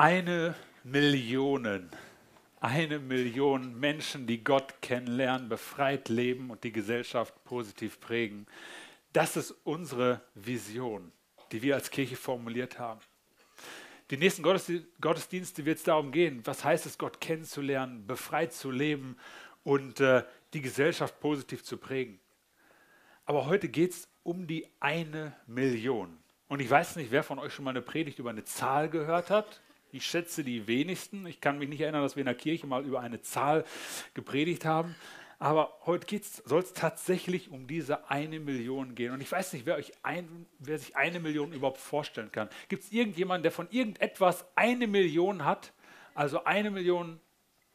Eine Million, eine Million Menschen, die Gott kennenlernen, befreit leben und die Gesellschaft positiv prägen. Das ist unsere Vision, die wir als Kirche formuliert haben. Die nächsten Gottesdienste wird es darum gehen, was heißt es, Gott kennenzulernen, befreit zu leben und äh, die Gesellschaft positiv zu prägen. Aber heute geht es um die eine Million. Und ich weiß nicht, wer von euch schon mal eine Predigt über eine Zahl gehört hat. Ich schätze die wenigsten. Ich kann mich nicht erinnern, dass wir in der Kirche mal über eine Zahl gepredigt haben. Aber heute soll es tatsächlich um diese eine Million gehen. Und ich weiß nicht, wer, ein, wer sich eine Million überhaupt vorstellen kann. Gibt es irgendjemanden, der von irgendetwas eine Million hat? Also eine Million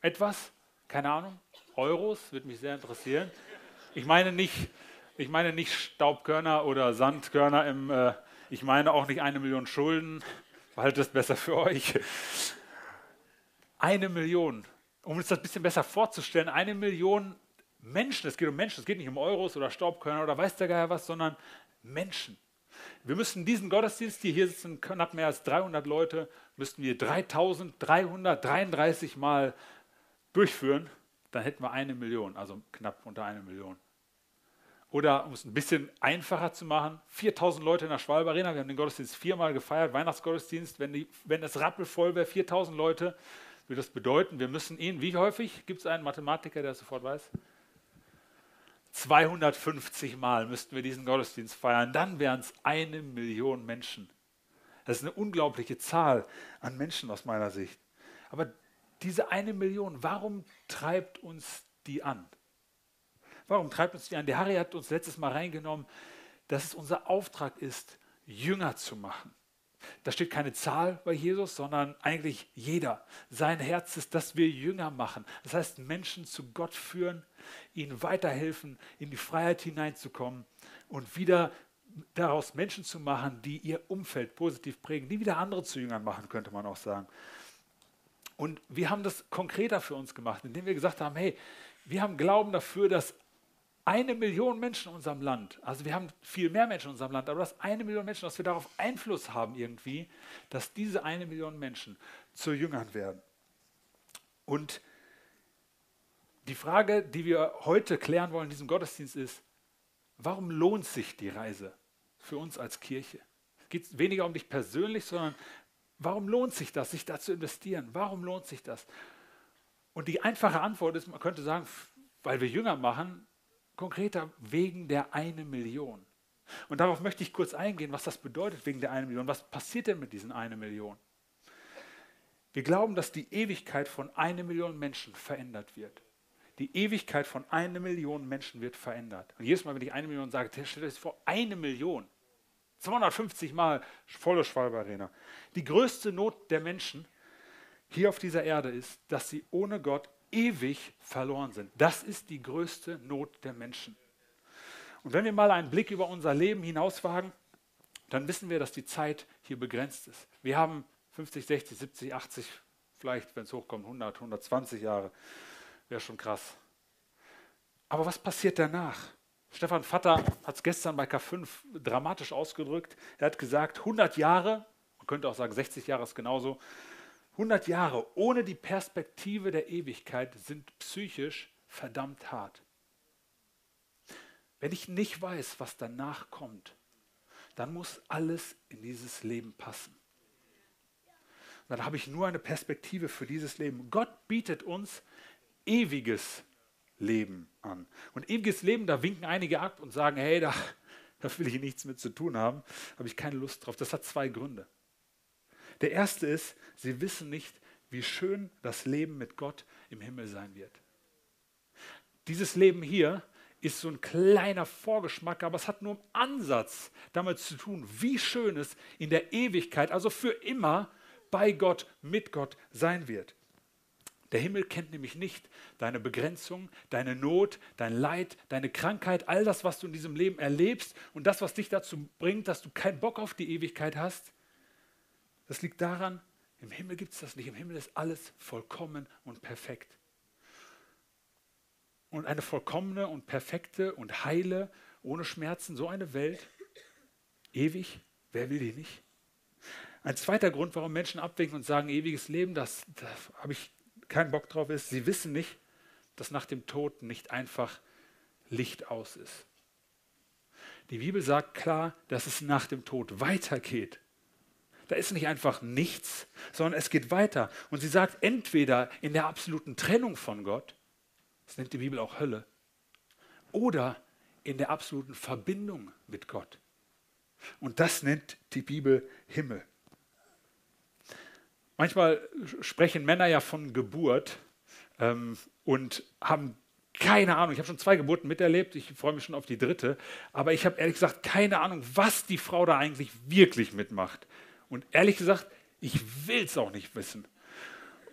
etwas? Keine Ahnung. Euros? Würde mich sehr interessieren. Ich meine nicht, ich meine nicht Staubkörner oder Sandkörner im, äh, ich meine auch nicht eine Million Schulden. Behaltet es besser für euch. Eine Million. Um uns das ein bisschen besser vorzustellen, eine Million Menschen, es geht um Menschen, es geht nicht um Euros oder Staubkörner oder weiß der Geier was, sondern Menschen. Wir müssen diesen Gottesdienst, hier, hier sitzen knapp mehr als 300 Leute, müssten wir 3333 Mal durchführen, dann hätten wir eine Million, also knapp unter eine Million. Oder um es ein bisschen einfacher zu machen, 4000 Leute in der Schwalbe Arena, wir haben den Gottesdienst viermal gefeiert, Weihnachtsgottesdienst, wenn, die, wenn es rappelvoll wäre, 4000 Leute, würde das bedeuten, wir müssen ihn, wie häufig, gibt es einen Mathematiker, der es sofort weiß? 250 Mal müssten wir diesen Gottesdienst feiern, dann wären es eine Million Menschen. Das ist eine unglaubliche Zahl an Menschen aus meiner Sicht. Aber diese eine Million, warum treibt uns die an? Warum treibt uns die an? Der Harry hat uns letztes Mal reingenommen, dass es unser Auftrag ist, Jünger zu machen. Da steht keine Zahl bei Jesus, sondern eigentlich jeder. Sein Herz ist, dass wir Jünger machen. Das heißt, Menschen zu Gott führen, ihnen weiterhelfen, in die Freiheit hineinzukommen und wieder daraus Menschen zu machen, die ihr Umfeld positiv prägen, die wieder andere zu Jüngern machen, könnte man auch sagen. Und wir haben das konkreter für uns gemacht, indem wir gesagt haben, hey, wir haben Glauben dafür, dass eine Million Menschen in unserem Land, also wir haben viel mehr Menschen in unserem Land, aber dass eine Million Menschen, dass wir darauf Einfluss haben irgendwie, dass diese eine Million Menschen zu Jüngern werden. Und die Frage, die wir heute klären wollen in diesem Gottesdienst ist, warum lohnt sich die Reise für uns als Kirche? Es geht weniger um dich persönlich, sondern warum lohnt sich das, sich da zu investieren? Warum lohnt sich das? Und die einfache Antwort ist, man könnte sagen, weil wir Jünger machen, konkreter wegen der eine Million. Und darauf möchte ich kurz eingehen, was das bedeutet wegen der eine Million. Was passiert denn mit diesen eine Million? Wir glauben, dass die Ewigkeit von einer Million Menschen verändert wird. Die Ewigkeit von einer Million Menschen wird verändert. Und jedes Mal, wenn ich eine Million sage, stell dir das vor, eine Million. 250 Mal volle Schwalbe Die größte Not der Menschen hier auf dieser Erde ist, dass sie ohne Gott ewig verloren sind. Das ist die größte Not der Menschen. Und wenn wir mal einen Blick über unser Leben hinauswagen, dann wissen wir, dass die Zeit hier begrenzt ist. Wir haben 50, 60, 70, 80, vielleicht, wenn es hochkommt, 100, 120 Jahre. Wäre schon krass. Aber was passiert danach? Stefan Vatter hat es gestern bei K5 dramatisch ausgedrückt. Er hat gesagt, 100 Jahre, man könnte auch sagen 60 Jahre ist genauso, 100 Jahre ohne die Perspektive der Ewigkeit sind psychisch verdammt hart. Wenn ich nicht weiß, was danach kommt, dann muss alles in dieses Leben passen. dann habe ich nur eine Perspektive für dieses Leben. Gott bietet uns ewiges Leben an. Und ewiges Leben, da winken einige ab und sagen, hey, da, da will ich nichts mit zu tun haben, habe ich keine Lust drauf. Das hat zwei Gründe. Der erste ist, sie wissen nicht, wie schön das Leben mit Gott im Himmel sein wird. Dieses Leben hier ist so ein kleiner Vorgeschmack, aber es hat nur einen Ansatz damit zu tun, wie schön es in der Ewigkeit, also für immer bei Gott, mit Gott sein wird. Der Himmel kennt nämlich nicht deine Begrenzung, deine Not, dein Leid, deine Krankheit, all das, was du in diesem Leben erlebst und das, was dich dazu bringt, dass du keinen Bock auf die Ewigkeit hast. Das liegt daran, im Himmel gibt es das nicht. Im Himmel ist alles vollkommen und perfekt. Und eine vollkommene und perfekte und heile, ohne Schmerzen, so eine Welt, ewig, wer will die nicht? Ein zweiter Grund, warum Menschen abwinken und sagen, ewiges Leben, das, da habe ich keinen Bock drauf, ist, sie wissen nicht, dass nach dem Tod nicht einfach Licht aus ist. Die Bibel sagt klar, dass es nach dem Tod weitergeht. Da ist nicht einfach nichts, sondern es geht weiter. Und sie sagt, entweder in der absoluten Trennung von Gott, das nennt die Bibel auch Hölle, oder in der absoluten Verbindung mit Gott. Und das nennt die Bibel Himmel. Manchmal sprechen Männer ja von Geburt ähm, und haben keine Ahnung. Ich habe schon zwei Geburten miterlebt. Ich freue mich schon auf die dritte. Aber ich habe ehrlich gesagt keine Ahnung, was die Frau da eigentlich wirklich mitmacht. Und ehrlich gesagt, ich will es auch nicht wissen.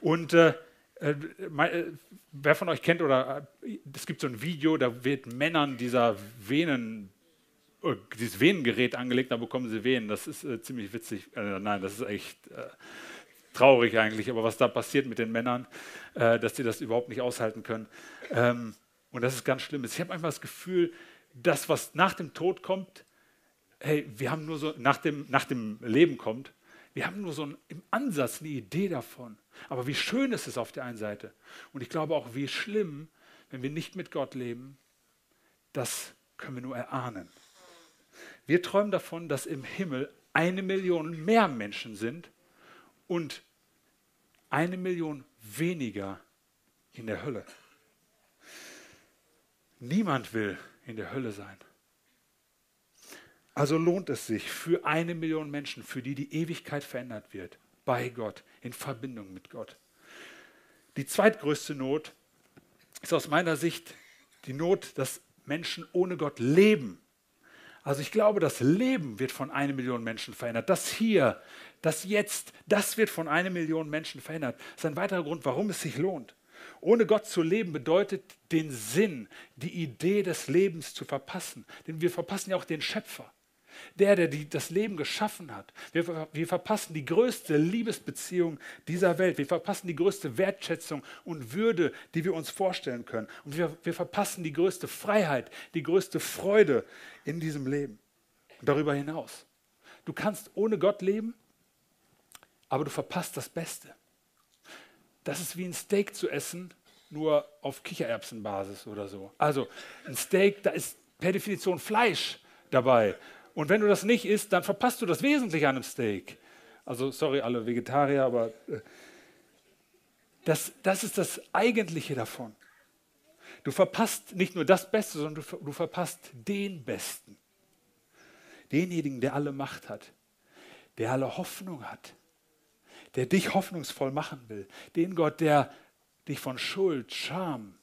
Und äh, äh, äh, wer von euch kennt oder äh, es gibt so ein Video, da wird Männern dieser Venen, äh, dieses Venengerät angelegt, da bekommen sie Venen. Das ist äh, ziemlich witzig. nein, das ist echt traurig eigentlich, aber was da passiert mit den Männern, dass sie das überhaupt nicht aushalten können. Ähm, und das ist ganz schlimm. Ich habe manchmal das Gefühl, das, was nach dem Tod kommt, hey, wir haben nur so, nach dem, nach dem Leben kommt, wir haben nur so ein, im Ansatz eine Idee davon. Aber wie schön ist es auf der einen Seite. Und ich glaube auch, wie schlimm, wenn wir nicht mit Gott leben, das können wir nur erahnen. Wir träumen davon, dass im Himmel eine Million mehr Menschen sind und eine Million weniger in der Hölle. Niemand will in der Hölle sein. Also lohnt es sich für eine Million Menschen, für die die Ewigkeit verändert wird, bei Gott, in Verbindung mit Gott. Die zweitgrößte Not ist aus meiner Sicht die Not, dass Menschen ohne Gott leben. Also ich glaube, das Leben wird von einer Million Menschen verändert. Das hier, das jetzt, das wird von einer Million Menschen verändert. Das ist ein weiterer Grund, warum es sich lohnt. Ohne Gott zu leben bedeutet, den Sinn, die Idee des Lebens zu verpassen. Denn wir verpassen ja auch den Schöpfer der, der die, das Leben geschaffen hat. Wir, wir verpassen die größte Liebesbeziehung dieser Welt. Wir verpassen die größte Wertschätzung und Würde, die wir uns vorstellen können. Und wir, wir verpassen die größte Freiheit, die größte Freude in diesem Leben. Und darüber hinaus. Du kannst ohne Gott leben, aber du verpasst das Beste. Das ist wie ein Steak zu essen, nur auf Kichererbsenbasis oder so. Also ein Steak, da ist per Definition Fleisch dabei. Und wenn du das nicht isst, dann verpasst du das Wesentliche an einem Steak. Also, sorry, alle Vegetarier, aber äh, das, das ist das Eigentliche davon. Du verpasst nicht nur das Beste, sondern du, du verpasst den Besten. Denjenigen, der alle Macht hat, der alle Hoffnung hat, der dich hoffnungsvoll machen will. Den Gott, der dich von Schuld, Scham,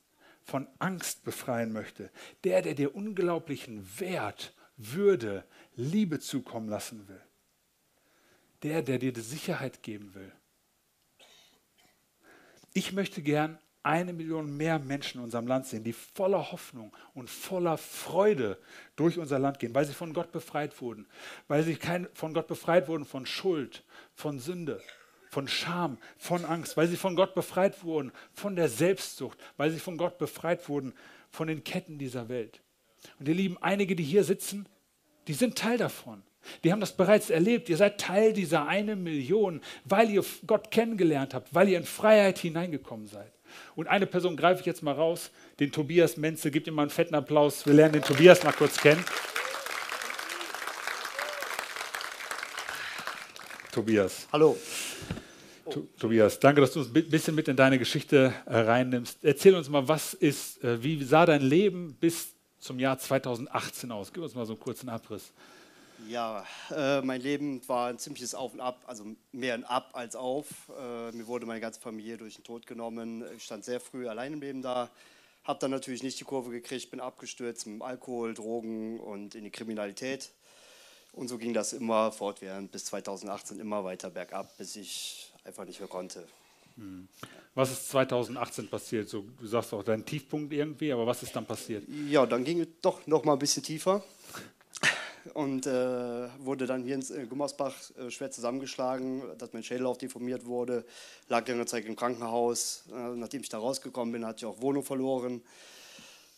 von Angst befreien möchte. Der, der dir unglaublichen Wert, Würde, Liebe zukommen lassen will. Der, der dir die Sicherheit geben will. Ich möchte gern eine Million mehr Menschen in unserem Land sehen, die voller Hoffnung und voller Freude durch unser Land gehen, weil sie von Gott befreit wurden, weil sie kein, von Gott befreit wurden von Schuld, von Sünde, von Scham, von Angst, weil sie von Gott befreit wurden von der Selbstsucht, weil sie von Gott befreit wurden von den Ketten dieser Welt. Und ihr Lieben, einige, die hier sitzen, die sind Teil davon. Die haben das bereits erlebt. Ihr seid Teil dieser eine Million, weil ihr Gott kennengelernt habt, weil ihr in Freiheit hineingekommen seid. Und eine Person greife ich jetzt mal raus, den Tobias Menze. Gebt ihm mal einen fetten Applaus. Wir lernen den Tobias mal kurz kennen. Tobias. Hallo. To Tobias, danke, dass du uns ein bisschen mit in deine Geschichte äh, reinnimmst. Erzähl uns mal, was ist, äh, wie sah dein Leben bis zum Jahr 2018 aus? Gib uns mal so einen kurzen Abriss. Ja, äh, mein Leben war ein ziemliches Auf und Ab, also mehr ein Ab als auf. Äh, mir wurde meine ganze Familie durch den Tod genommen. Ich stand sehr früh allein im Leben da, habe dann natürlich nicht die Kurve gekriegt, bin abgestürzt mit Alkohol, Drogen und in die Kriminalität. Und so ging das immer fortwährend bis 2018 immer weiter bergab, bis ich einfach nicht mehr konnte. Hm. Was ist 2018 passiert? So, du sagst auch dein Tiefpunkt irgendwie, aber was ist dann passiert? Ja, dann ging es doch noch mal ein bisschen tiefer und äh, wurde dann hier in äh, Gummersbach äh, schwer zusammengeschlagen, dass mein Schädel auch deformiert wurde, lag lange Zeit im Krankenhaus. Äh, nachdem ich da rausgekommen bin, hatte ich auch Wohnung verloren.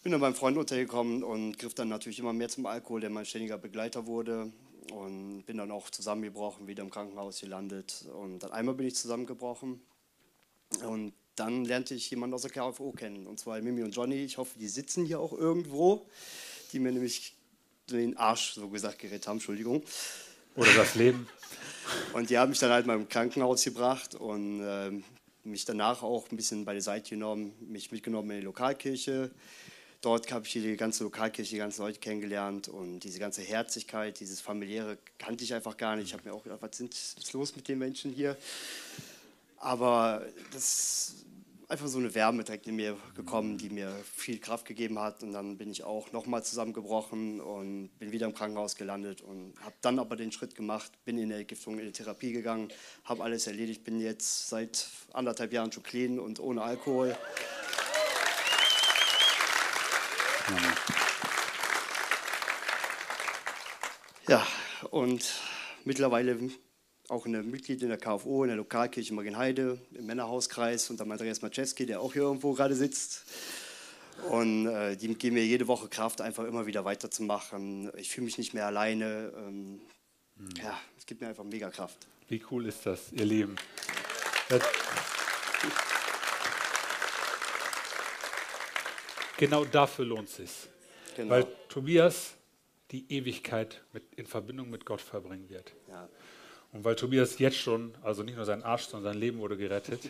Bin dann beim Freund untergekommen und griff dann natürlich immer mehr zum Alkohol, der mein ständiger Begleiter wurde. und bin dann auch zusammengebrochen, wieder im Krankenhaus gelandet. Und dann einmal bin ich zusammengebrochen und dann lernte ich jemanden aus der KFO kennen, und zwar Mimi und Johnny. Ich hoffe, die sitzen hier auch irgendwo, die mir nämlich den Arsch, so gesagt, gerettet haben, Entschuldigung. Oder das Leben. Und die haben mich dann halt mal im Krankenhaus gebracht und äh, mich danach auch ein bisschen bei der Seite genommen, mich mitgenommen in die Lokalkirche. Dort habe ich die ganze Lokalkirche, die ganzen Leute kennengelernt und diese ganze Herzlichkeit, dieses familiäre kannte ich einfach gar nicht. Ich habe mir auch gedacht, was ist los mit den Menschen hier? Aber das einfach so eine Wärme direkt in mir gekommen, die mir viel Kraft gegeben hat. Und dann bin ich auch nochmal zusammengebrochen und bin wieder im Krankenhaus gelandet und habe dann aber den Schritt gemacht, bin in der Giftung in die Therapie gegangen, habe alles erledigt, bin jetzt seit anderthalb Jahren schon clean und ohne Alkohol. Ja, und mittlerweile auch eine Mitglied in der KFO, in der Lokalkirche Marienheide, im Männerhauskreis und dann Andreas Maczewski, der auch hier irgendwo gerade sitzt. Und äh, die geben mir jede Woche Kraft, einfach immer wieder weiterzumachen. Ich fühle mich nicht mehr alleine. Ähm, hm. Ja, es gibt mir einfach mega Kraft. Wie cool ist das, ihr Lieben? Das genau dafür lohnt es sich. Genau. Weil Tobias die Ewigkeit mit, in Verbindung mit Gott verbringen wird. Ja. Und weil Tobias jetzt schon, also nicht nur sein Arsch, sondern sein Leben wurde gerettet,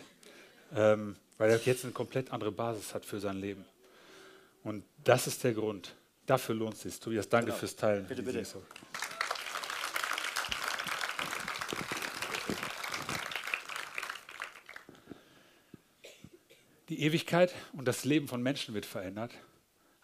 ähm, weil er jetzt eine komplett andere Basis hat für sein Leben. Und das ist der Grund. Dafür lohnt es sich. Tobias, danke genau. fürs Teilen. Bitte, bitte. Die Ewigkeit und das Leben von Menschen wird verändert.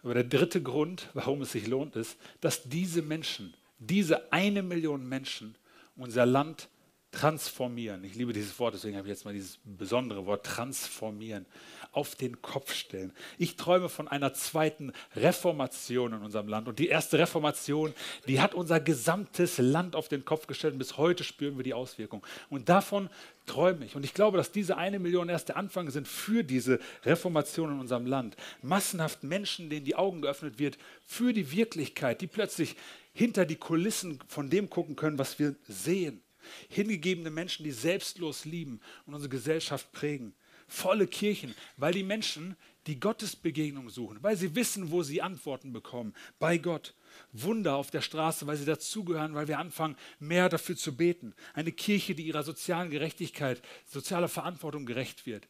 Aber der dritte Grund, warum es sich lohnt, ist, dass diese Menschen, diese eine Million Menschen, unser Land transformieren. Ich liebe dieses Wort, deswegen habe ich jetzt mal dieses besondere Wort transformieren, auf den Kopf stellen. Ich träume von einer zweiten Reformation in unserem Land. Und die erste Reformation, die hat unser gesamtes Land auf den Kopf gestellt. Und bis heute spüren wir die Auswirkung. Und davon träume ich. Und ich glaube, dass diese eine Million erst der Anfang sind für diese Reformation in unserem Land. Massenhaft Menschen, denen die Augen geöffnet wird für die Wirklichkeit, die plötzlich hinter die Kulissen von dem gucken können, was wir sehen. Hingegebene Menschen, die selbstlos lieben und unsere Gesellschaft prägen. Volle Kirchen, weil die Menschen die Gottesbegegnung suchen, weil sie wissen, wo sie Antworten bekommen. Bei Gott. Wunder auf der Straße, weil sie dazugehören, weil wir anfangen, mehr dafür zu beten. Eine Kirche, die ihrer sozialen Gerechtigkeit, sozialer Verantwortung gerecht wird.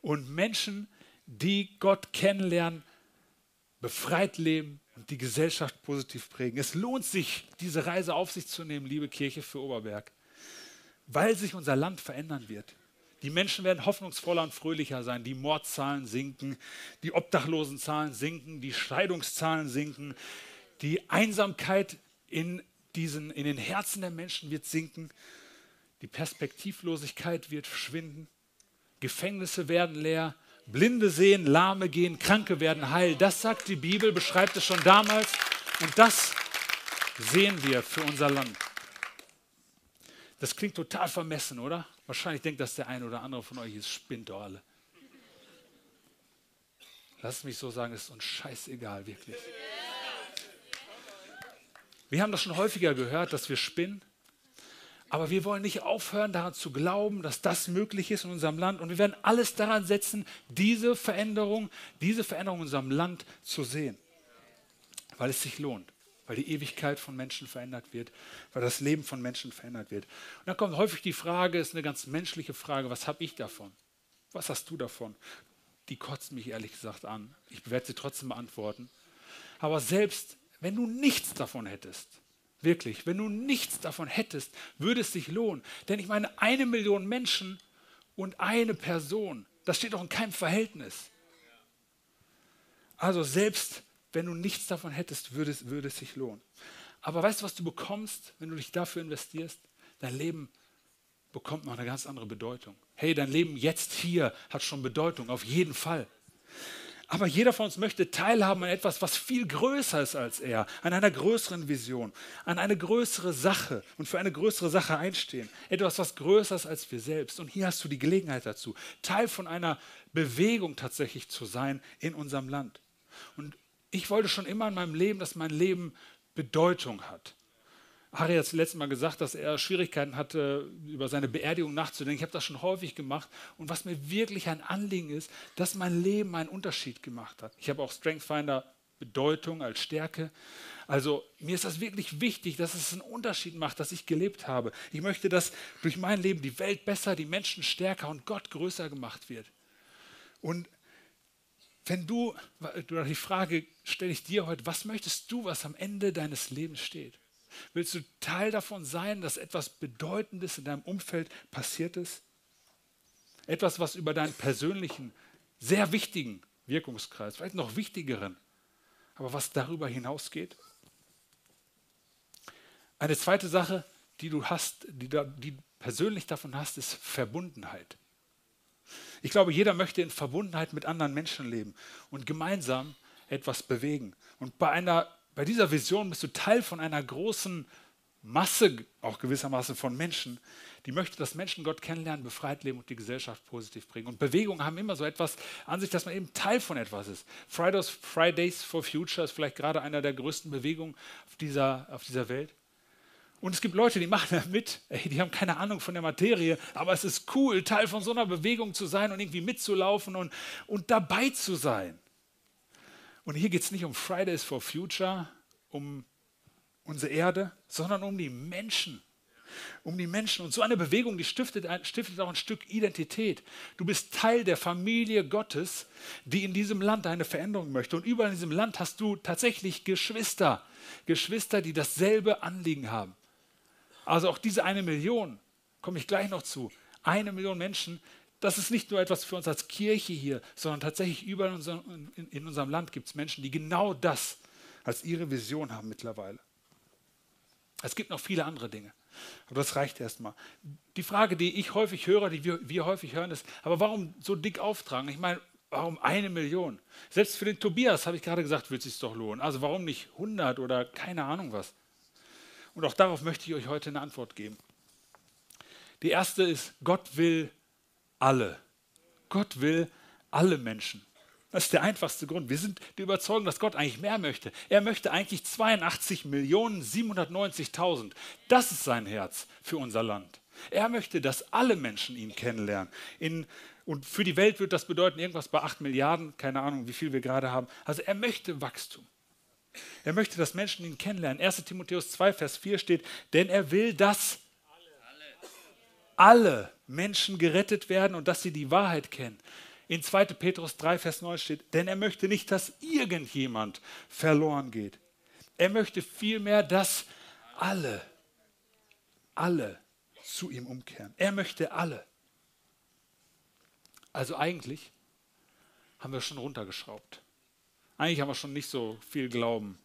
Und Menschen, die Gott kennenlernen, befreit leben und die Gesellschaft positiv prägen. Es lohnt sich, diese Reise auf sich zu nehmen, liebe Kirche für Oberberg weil sich unser Land verändern wird. Die Menschen werden hoffnungsvoller und fröhlicher sein. Die Mordzahlen sinken, die Obdachlosenzahlen sinken, die Scheidungszahlen sinken, die Einsamkeit in, diesen, in den Herzen der Menschen wird sinken, die Perspektivlosigkeit wird verschwinden, Gefängnisse werden leer, Blinde sehen, Lahme gehen, Kranke werden heil. Das sagt die Bibel, beschreibt es schon damals und das sehen wir für unser Land. Das klingt total vermessen, oder? Wahrscheinlich denkt das der eine oder andere von euch, es spinnt doch alle. Lasst mich so sagen, es ist uns scheißegal, wirklich. Wir haben das schon häufiger gehört, dass wir spinnen. Aber wir wollen nicht aufhören, daran zu glauben, dass das möglich ist in unserem Land. Und wir werden alles daran setzen, diese Veränderung, diese Veränderung in unserem Land zu sehen. Weil es sich lohnt weil die Ewigkeit von Menschen verändert wird, weil das Leben von Menschen verändert wird. Und dann kommt häufig die Frage, ist eine ganz menschliche Frage, was habe ich davon? Was hast du davon? Die kotzt mich ehrlich gesagt an. Ich werde sie trotzdem beantworten. Aber selbst wenn du nichts davon hättest, wirklich, wenn du nichts davon hättest, würde es sich lohnen. Denn ich meine, eine Million Menschen und eine Person, das steht doch in keinem Verhältnis. Also selbst wenn du nichts davon hättest, würde es, würde es sich lohnen. Aber weißt du, was du bekommst, wenn du dich dafür investierst? Dein Leben bekommt noch eine ganz andere Bedeutung. Hey, dein Leben jetzt hier hat schon Bedeutung, auf jeden Fall. Aber jeder von uns möchte teilhaben an etwas, was viel größer ist als er, an einer größeren Vision, an eine größere Sache und für eine größere Sache einstehen. Etwas, was größer ist als wir selbst. Und hier hast du die Gelegenheit dazu, Teil von einer Bewegung tatsächlich zu sein in unserem Land. Und ich wollte schon immer in meinem Leben, dass mein Leben Bedeutung hat. Harry hat das letzte Mal gesagt, dass er Schwierigkeiten hatte, über seine Beerdigung nachzudenken. Ich habe das schon häufig gemacht. Und was mir wirklich ein Anliegen ist, dass mein Leben einen Unterschied gemacht hat. Ich habe auch Strengthfinder Bedeutung als Stärke. Also mir ist das wirklich wichtig, dass es einen Unterschied macht, dass ich gelebt habe. Ich möchte, dass durch mein Leben die Welt besser, die Menschen stärker und Gott größer gemacht wird. Und wenn du, die Frage stelle ich dir heute, was möchtest du, was am Ende deines Lebens steht? Willst du Teil davon sein, dass etwas Bedeutendes in deinem Umfeld passiert ist? Etwas, was über deinen persönlichen, sehr wichtigen Wirkungskreis, vielleicht noch wichtigeren, aber was darüber hinausgeht? Eine zweite Sache, die du hast, die, da, die persönlich davon hast, ist Verbundenheit. Ich glaube, jeder möchte in Verbundenheit mit anderen Menschen leben und gemeinsam etwas bewegen. Und bei, einer, bei dieser Vision bist du Teil von einer großen Masse, auch gewissermaßen von Menschen, die möchte, dass Menschen Gott kennenlernen, befreit leben und die Gesellschaft positiv bringen. Und Bewegungen haben immer so etwas an sich, dass man eben Teil von etwas ist. Fridays, Fridays for Future ist vielleicht gerade einer der größten Bewegungen auf dieser, auf dieser Welt. Und es gibt Leute, die machen da mit, ey, die haben keine Ahnung von der Materie, aber es ist cool, Teil von so einer Bewegung zu sein und irgendwie mitzulaufen und, und dabei zu sein. Und hier geht es nicht um Fridays for Future, um unsere Erde, sondern um die Menschen. Um die Menschen. Und so eine Bewegung, die stiftet, stiftet auch ein Stück Identität. Du bist Teil der Familie Gottes, die in diesem Land eine Veränderung möchte. Und überall in diesem Land hast du tatsächlich Geschwister. Geschwister, die dasselbe Anliegen haben. Also auch diese eine Million, komme ich gleich noch zu, eine Million Menschen, das ist nicht nur etwas für uns als Kirche hier, sondern tatsächlich überall in unserem, in, in unserem Land gibt es Menschen, die genau das als ihre Vision haben mittlerweile. Es gibt noch viele andere Dinge. Aber das reicht erstmal. Die Frage, die ich häufig höre, die wir, wir häufig hören, ist, aber warum so dick auftragen? Ich meine, warum eine Million? Selbst für den Tobias, habe ich gerade gesagt, wird es sich doch lohnen. Also warum nicht 100 oder keine Ahnung was? Und auch darauf möchte ich euch heute eine Antwort geben. Die erste ist, Gott will alle. Gott will alle Menschen. Das ist der einfachste Grund. Wir sind der Überzeugung, dass Gott eigentlich mehr möchte. Er möchte eigentlich 82 Millionen 790.000. Das ist sein Herz für unser Land. Er möchte, dass alle Menschen ihn kennenlernen. In, und für die Welt wird das bedeuten, irgendwas bei 8 Milliarden, keine Ahnung, wie viel wir gerade haben. Also er möchte Wachstum. Er möchte, dass Menschen ihn kennenlernen. 1 Timotheus 2, Vers 4 steht, denn er will, dass alle Menschen gerettet werden und dass sie die Wahrheit kennen. In 2. Petrus 3, Vers 9 steht, denn er möchte nicht, dass irgendjemand verloren geht. Er möchte vielmehr, dass alle, alle zu ihm umkehren. Er möchte alle. Also eigentlich haben wir schon runtergeschraubt. Eigentlich haben wir schon nicht so viel Glauben,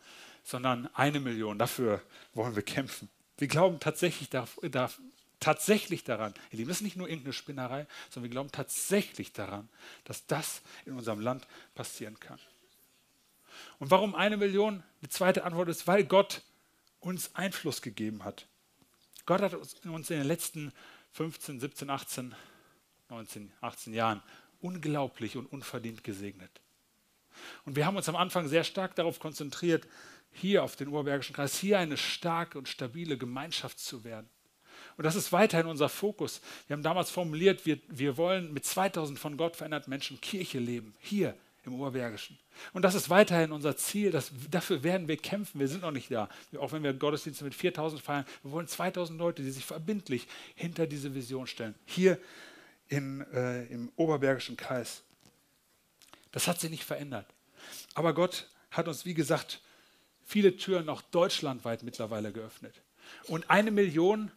sondern eine Million. Dafür wollen wir kämpfen. Wir glauben tatsächlich, da, da, tatsächlich daran, ihr Lieben, das ist nicht nur irgendeine Spinnerei, sondern wir glauben tatsächlich daran, dass das in unserem Land passieren kann. Und warum eine Million? Die zweite Antwort ist, weil Gott uns Einfluss gegeben hat. Gott hat uns in den letzten 15, 17, 18, 19, 18 Jahren unglaublich und unverdient gesegnet. Und wir haben uns am Anfang sehr stark darauf konzentriert, hier auf den Oberbergischen Kreis, hier eine starke und stabile Gemeinschaft zu werden. Und das ist weiterhin unser Fokus. Wir haben damals formuliert, wir, wir wollen mit 2000 von Gott veränderten Menschen Kirche leben, hier im Oberbergischen. Und das ist weiterhin unser Ziel. Das, dafür werden wir kämpfen. Wir sind noch nicht da. Auch wenn wir Gottesdienste mit 4000 feiern, wir wollen 2000 Leute, die sich verbindlich hinter diese Vision stellen. Hier in, äh, im Oberbergischen Kreis. Das hat sich nicht verändert. Aber Gott hat uns, wie gesagt, viele Türen auch deutschlandweit mittlerweile geöffnet. Und eine Million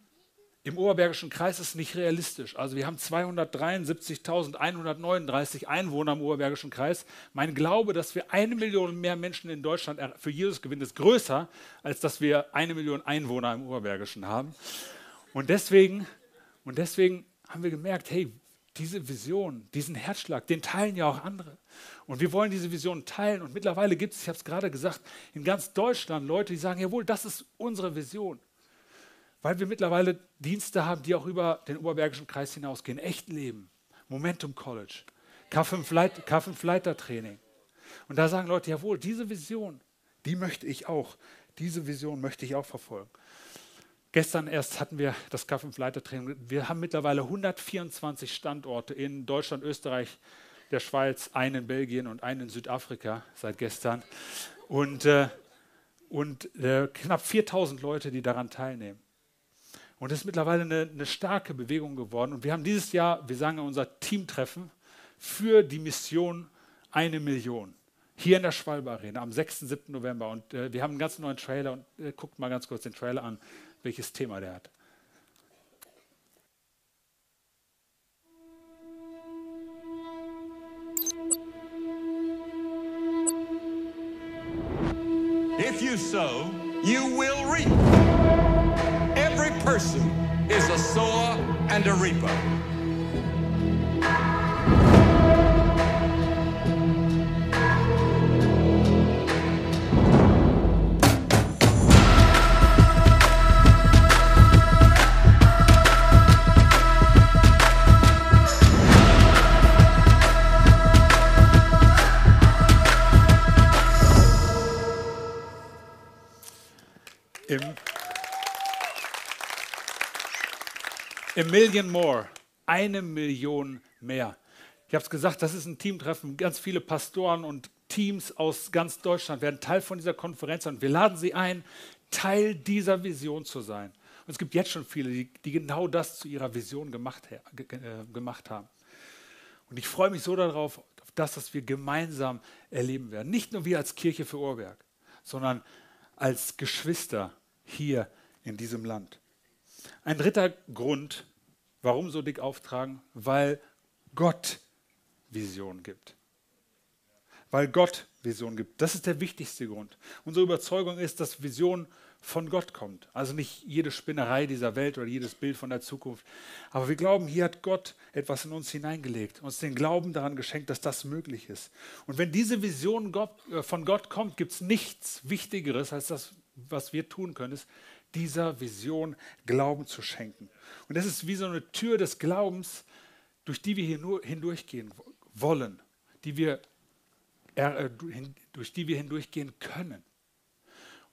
im Oberbergischen Kreis ist nicht realistisch. Also wir haben 273.139 Einwohner im Oberbergischen Kreis. Mein Glaube, dass wir eine Million mehr Menschen in Deutschland für Jesus gewinnen, ist größer, als dass wir eine Million Einwohner im Oberbergischen haben. Und deswegen, und deswegen haben wir gemerkt, hey, diese Vision, diesen Herzschlag, den teilen ja auch andere. Und wir wollen diese Vision teilen. Und mittlerweile gibt es, ich habe es gerade gesagt, in ganz Deutschland Leute, die sagen, jawohl, das ist unsere Vision weil wir mittlerweile Dienste haben, die auch über den Oberbergischen Kreis hinausgehen. Echt Leben, Momentum College, K5-Leitertraining. Und da sagen Leute, jawohl, diese Vision, die möchte ich auch, diese Vision möchte ich auch verfolgen. Gestern erst hatten wir das K5-Leitertraining. Wir haben mittlerweile 124 Standorte in Deutschland, Österreich, der Schweiz, einen in Belgien und einen in Südafrika seit gestern. Und, äh, und äh, knapp 4000 Leute, die daran teilnehmen. Und es ist mittlerweile eine, eine, starke Bewegung geworden. Und wir haben dieses Jahr, wir sagen unser Teamtreffen für die Mission eine Million. Hier in der Schwalbe Arena am 6. 7. November. Und äh, wir haben einen ganz neuen Trailer. Und äh, guckt mal ganz kurz den Trailer an, welches Thema der hat. If you sow, you will reap. Every person is a sower and a reaper. A million more. Eine Million mehr. Ich habe es gesagt, das ist ein Teamtreffen. Ganz viele Pastoren und Teams aus ganz Deutschland werden Teil von dieser Konferenz und wir laden sie ein, Teil dieser Vision zu sein. Und es gibt jetzt schon viele, die, die genau das zu ihrer Vision gemacht, äh, gemacht haben. Und ich freue mich so darauf, auf das, was wir gemeinsam erleben werden. Nicht nur wir als Kirche für Ohrwerk, sondern als Geschwister hier in diesem Land. Ein dritter Grund, warum so dick auftragen, weil Gott Vision gibt. Weil Gott Vision gibt. Das ist der wichtigste Grund. Unsere Überzeugung ist, dass Vision von Gott kommt. Also nicht jede Spinnerei dieser Welt oder jedes Bild von der Zukunft. Aber wir glauben, hier hat Gott etwas in uns hineingelegt, uns den Glauben daran geschenkt, dass das möglich ist. Und wenn diese Vision äh, von Gott kommt, gibt es nichts Wichtigeres als das, was wir tun können, ist dieser Vision Glauben zu schenken. Und das ist wie so eine Tür des Glaubens, durch die wir hier nur hindurchgehen wollen, die wir, äh, durch die wir hindurchgehen können.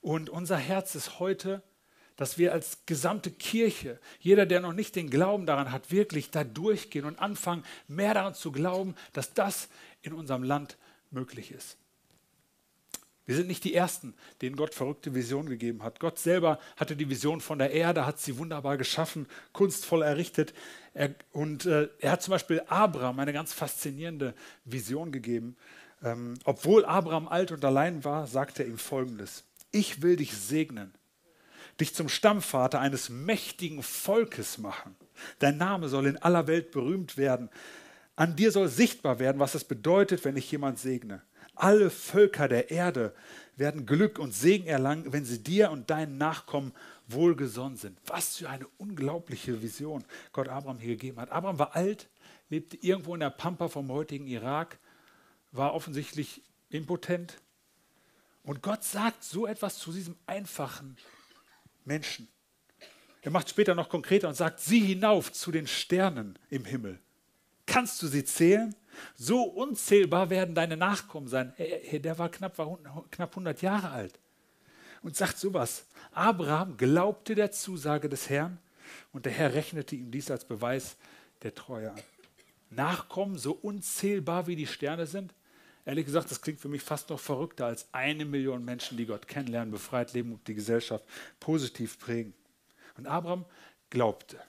Und unser Herz ist heute, dass wir als gesamte Kirche, jeder, der noch nicht den Glauben daran hat, wirklich da durchgehen und anfangen, mehr daran zu glauben, dass das in unserem Land möglich ist. Wir sind nicht die Ersten, denen Gott verrückte Visionen gegeben hat. Gott selber hatte die Vision von der Erde, hat sie wunderbar geschaffen, kunstvoll errichtet. Er, und äh, er hat zum Beispiel Abraham eine ganz faszinierende Vision gegeben. Ähm, obwohl Abraham alt und allein war, sagte er ihm Folgendes. Ich will dich segnen, dich zum Stammvater eines mächtigen Volkes machen. Dein Name soll in aller Welt berühmt werden. An dir soll sichtbar werden, was es bedeutet, wenn ich jemand segne. Alle Völker der Erde werden Glück und Segen erlangen, wenn sie dir und deinen Nachkommen wohlgesonnen sind. Was für eine unglaubliche Vision Gott Abraham hier gegeben hat. Abraham war alt, lebte irgendwo in der Pampa vom heutigen Irak, war offensichtlich impotent. Und Gott sagt so etwas zu diesem einfachen Menschen. Er macht später noch konkreter und sagt, sieh hinauf zu den Sternen im Himmel. Kannst du sie zählen? So unzählbar werden deine Nachkommen sein. Der war knapp, war knapp 100 Jahre alt und sagt sowas. Abraham glaubte der Zusage des Herrn und der Herr rechnete ihm dies als Beweis der Treue an. Nachkommen, so unzählbar wie die Sterne sind? Ehrlich gesagt, das klingt für mich fast noch verrückter als eine Million Menschen, die Gott kennenlernen, befreit leben und die Gesellschaft positiv prägen. Und Abraham glaubte.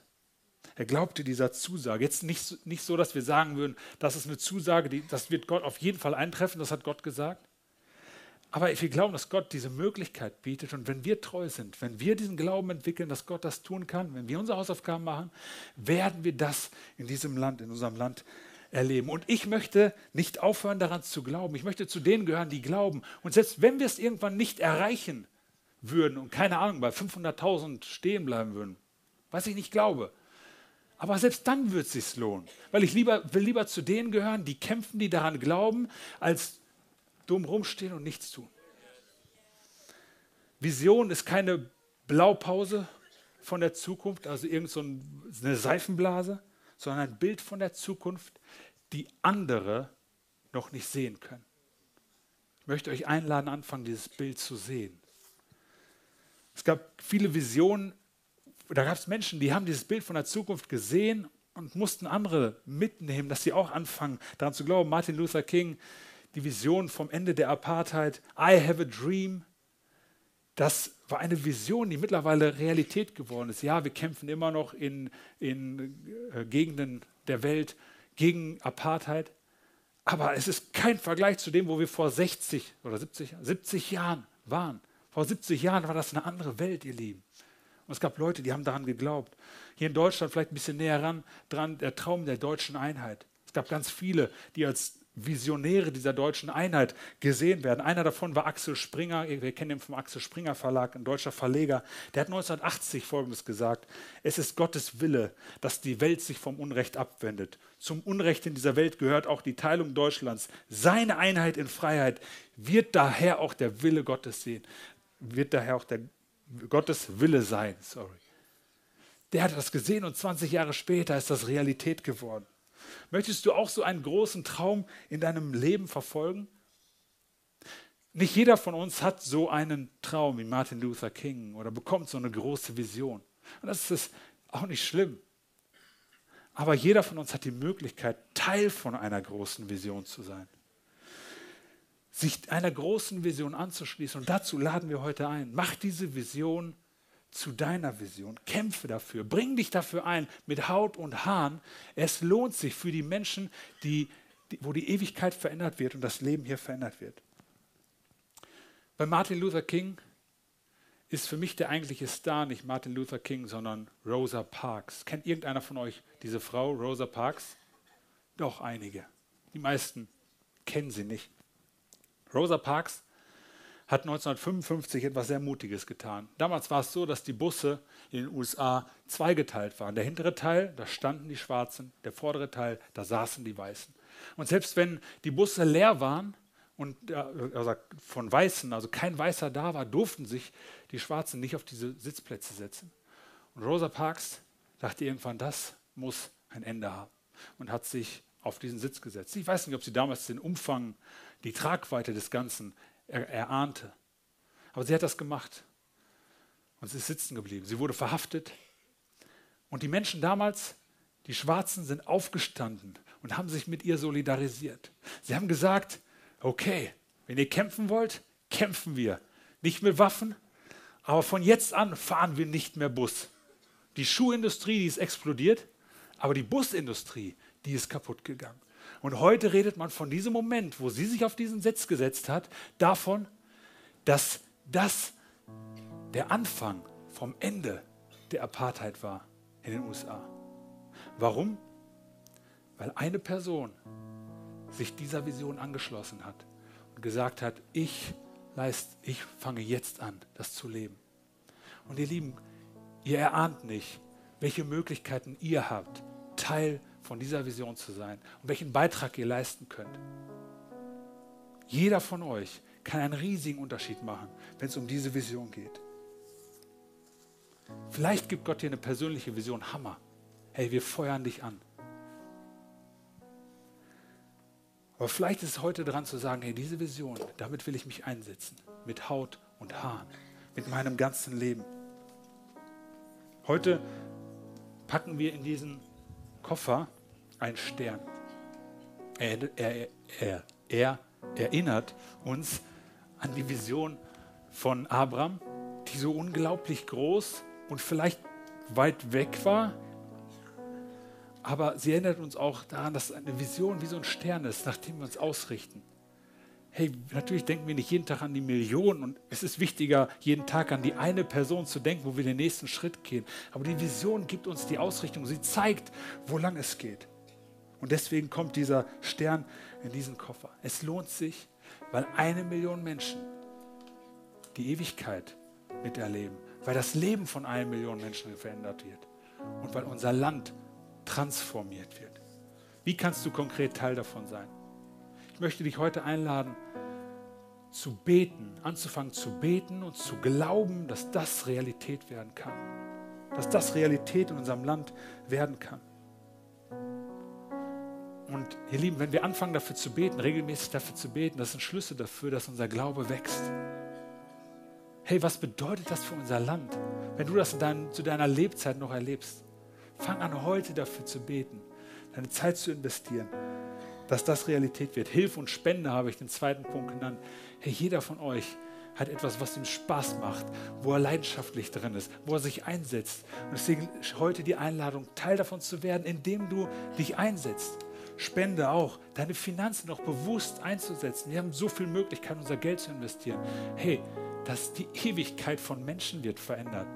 Er glaubte dieser Zusage. Jetzt nicht, nicht so, dass wir sagen würden, das ist eine Zusage, die, das wird Gott auf jeden Fall eintreffen, das hat Gott gesagt. Aber wir glauben, dass Gott diese Möglichkeit bietet. Und wenn wir treu sind, wenn wir diesen Glauben entwickeln, dass Gott das tun kann, wenn wir unsere Hausaufgaben machen, werden wir das in diesem Land, in unserem Land erleben. Und ich möchte nicht aufhören, daran zu glauben. Ich möchte zu denen gehören, die glauben. Und selbst wenn wir es irgendwann nicht erreichen würden und keine Ahnung, bei 500.000 stehen bleiben würden, was ich nicht glaube, aber selbst dann wird es sich lohnen, weil ich lieber, will lieber zu denen gehören, die kämpfen, die daran glauben, als dumm rumstehen und nichts tun. Vision ist keine Blaupause von der Zukunft, also irgendeine so Seifenblase, sondern ein Bild von der Zukunft, die andere noch nicht sehen können. Ich möchte euch einladen, anfangen, dieses Bild zu sehen. Es gab viele Visionen da gab es Menschen, die haben dieses Bild von der Zukunft gesehen und mussten andere mitnehmen, dass sie auch anfangen, daran zu glauben. Martin Luther King, die Vision vom Ende der Apartheid, I have a dream. Das war eine Vision, die mittlerweile Realität geworden ist. Ja, wir kämpfen immer noch in, in äh, Gegenden der Welt gegen Apartheid, aber es ist kein Vergleich zu dem, wo wir vor 60 oder 70, 70 Jahren waren. Vor 70 Jahren war das eine andere Welt, ihr Lieben. Und es gab Leute, die haben daran geglaubt. Hier in Deutschland vielleicht ein bisschen näher ran, dran, der Traum der deutschen Einheit. Es gab ganz viele, die als Visionäre dieser deutschen Einheit gesehen werden. Einer davon war Axel Springer, wir kennen ihn vom Axel Springer Verlag, ein deutscher Verleger. Der hat 1980 Folgendes gesagt, es ist Gottes Wille, dass die Welt sich vom Unrecht abwendet. Zum Unrecht in dieser Welt gehört auch die Teilung Deutschlands. Seine Einheit in Freiheit wird daher auch der Wille Gottes sehen, wird daher auch der Gottes Wille sein. Sorry. Der hat das gesehen und 20 Jahre später ist das Realität geworden. Möchtest du auch so einen großen Traum in deinem Leben verfolgen? Nicht jeder von uns hat so einen Traum wie Martin Luther King oder bekommt so eine große Vision. Und das ist auch nicht schlimm. Aber jeder von uns hat die Möglichkeit, Teil von einer großen Vision zu sein. Sich einer großen Vision anzuschließen. Und dazu laden wir heute ein. Mach diese Vision zu deiner Vision. Kämpfe dafür. Bring dich dafür ein mit Haut und Haaren. Es lohnt sich für die Menschen, die, die, wo die Ewigkeit verändert wird und das Leben hier verändert wird. Bei Martin Luther King ist für mich der eigentliche Star nicht Martin Luther King, sondern Rosa Parks. Kennt irgendeiner von euch diese Frau, Rosa Parks? Doch einige. Die meisten kennen sie nicht. Rosa Parks hat 1955 etwas sehr Mutiges getan. Damals war es so, dass die Busse in den USA zweigeteilt waren. Der hintere Teil, da standen die Schwarzen, der vordere Teil, da saßen die Weißen. Und selbst wenn die Busse leer waren und also von Weißen, also kein Weißer da war, durften sich die Schwarzen nicht auf diese Sitzplätze setzen. Und Rosa Parks dachte irgendwann, das muss ein Ende haben und hat sich auf diesen Sitz gesetzt. Ich weiß nicht, ob sie damals den Umfang, die Tragweite des Ganzen er, erahnte. Aber sie hat das gemacht. Und sie ist sitzen geblieben. Sie wurde verhaftet. Und die Menschen damals, die Schwarzen, sind aufgestanden und haben sich mit ihr solidarisiert. Sie haben gesagt, okay, wenn ihr kämpfen wollt, kämpfen wir. Nicht mit Waffen, aber von jetzt an fahren wir nicht mehr Bus. Die Schuhindustrie, die ist explodiert, aber die Busindustrie, die ist kaputt gegangen. Und heute redet man von diesem Moment, wo sie sich auf diesen Sitz gesetzt hat, davon, dass das der Anfang vom Ende der Apartheid war in den USA. Warum? Weil eine Person sich dieser Vision angeschlossen hat und gesagt hat, ich, leist, ich fange jetzt an, das zu leben. Und ihr Lieben, ihr erahnt nicht, welche Möglichkeiten ihr habt, Teil von dieser Vision zu sein und welchen Beitrag ihr leisten könnt. Jeder von euch kann einen riesigen Unterschied machen, wenn es um diese Vision geht. Vielleicht gibt Gott dir eine persönliche Vision. Hammer. Hey, wir feuern dich an. Aber vielleicht ist es heute dran zu sagen, hey, diese Vision, damit will ich mich einsetzen. Mit Haut und Haaren. Mit meinem ganzen Leben. Heute packen wir in diesen Koffer ein Stern. Er, er, er, er erinnert uns an die Vision von Abraham, die so unglaublich groß und vielleicht weit weg war. Aber sie erinnert uns auch daran, dass eine Vision wie so ein Stern ist, nach dem wir uns ausrichten. Hey, natürlich denken wir nicht jeden Tag an die Millionen und es ist wichtiger, jeden Tag an die eine Person zu denken, wo wir den nächsten Schritt gehen. Aber die Vision gibt uns die Ausrichtung, sie zeigt, wo lang es geht. Und deswegen kommt dieser Stern in diesen Koffer. Es lohnt sich, weil eine Million Menschen die Ewigkeit miterleben, weil das Leben von einer Million Menschen verändert wird und weil unser Land transformiert wird. Wie kannst du konkret Teil davon sein? Ich möchte dich heute einladen, zu beten, anzufangen zu beten und zu glauben, dass das Realität werden kann. Dass das Realität in unserem Land werden kann. Und ihr Lieben, wenn wir anfangen dafür zu beten, regelmäßig dafür zu beten, das sind Schlüsse dafür, dass unser Glaube wächst. Hey, was bedeutet das für unser Land? Wenn du das dein, zu deiner Lebzeit noch erlebst, fang an, heute dafür zu beten, deine Zeit zu investieren, dass das Realität wird. Hilfe und Spende habe ich den zweiten Punkt genannt. Hey, jeder von euch hat etwas, was ihm Spaß macht, wo er leidenschaftlich drin ist, wo er sich einsetzt. Und deswegen heute die Einladung, Teil davon zu werden, indem du dich einsetzt. Spende auch, deine Finanzen noch bewusst einzusetzen. Wir haben so viele Möglichkeiten, unser Geld zu investieren. Hey, dass die Ewigkeit von Menschen wird verändert.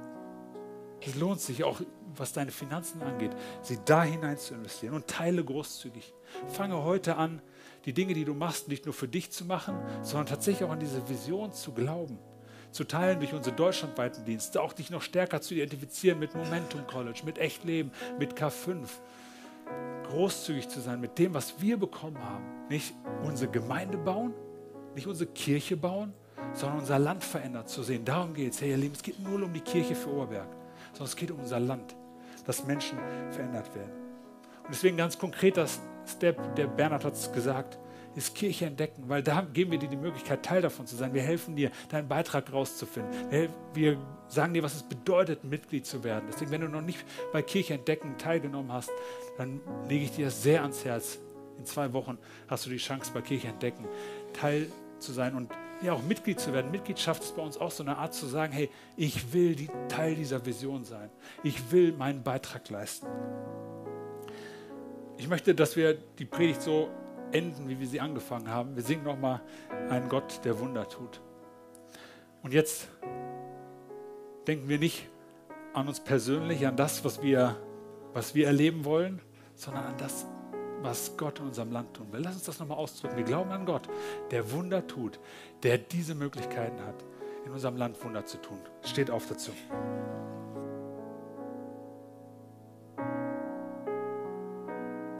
Es lohnt sich auch, was deine Finanzen angeht, sie da hinein zu investieren und teile großzügig. Fange heute an, die Dinge, die du machst, nicht nur für dich zu machen, sondern tatsächlich auch an diese Vision zu glauben, zu teilen durch unsere deutschlandweiten Dienste, auch dich noch stärker zu identifizieren mit Momentum College, mit Echtleben, mit K5. Großzügig zu sein mit dem, was wir bekommen haben. Nicht unsere Gemeinde bauen, nicht unsere Kirche bauen, sondern unser Land verändert zu sehen. Darum geht es. Hey, ihr Lieben, es geht nur um die Kirche für Oberberg, sondern es geht um unser Land, dass Menschen verändert werden. Und deswegen ganz konkret das Step, der Bernhard hat es gesagt, ist Kirche entdecken, weil da geben wir dir die Möglichkeit, Teil davon zu sein. Wir helfen dir, deinen Beitrag rauszufinden. Wir sagen dir, was es bedeutet, Mitglied zu werden. Deswegen, wenn du noch nicht bei Kirche entdecken teilgenommen hast, dann lege ich dir das sehr ans Herz. In zwei Wochen hast du die Chance, bei Kirche entdecken, Teil zu sein und ja auch Mitglied zu werden. Mitgliedschaft ist bei uns auch so eine Art zu sagen, hey, ich will die, Teil dieser Vision sein. Ich will meinen Beitrag leisten. Ich möchte, dass wir die Predigt so enden, wie wir sie angefangen haben. Wir singen nochmal einen Gott, der Wunder tut. Und jetzt denken wir nicht an uns persönlich, an das, was wir, was wir erleben wollen, sondern an das, was Gott in unserem Land tun will. Lass uns das nochmal ausdrücken. Wir glauben an Gott, der Wunder tut, der diese Möglichkeiten hat, in unserem Land Wunder zu tun. Steht auf dazu.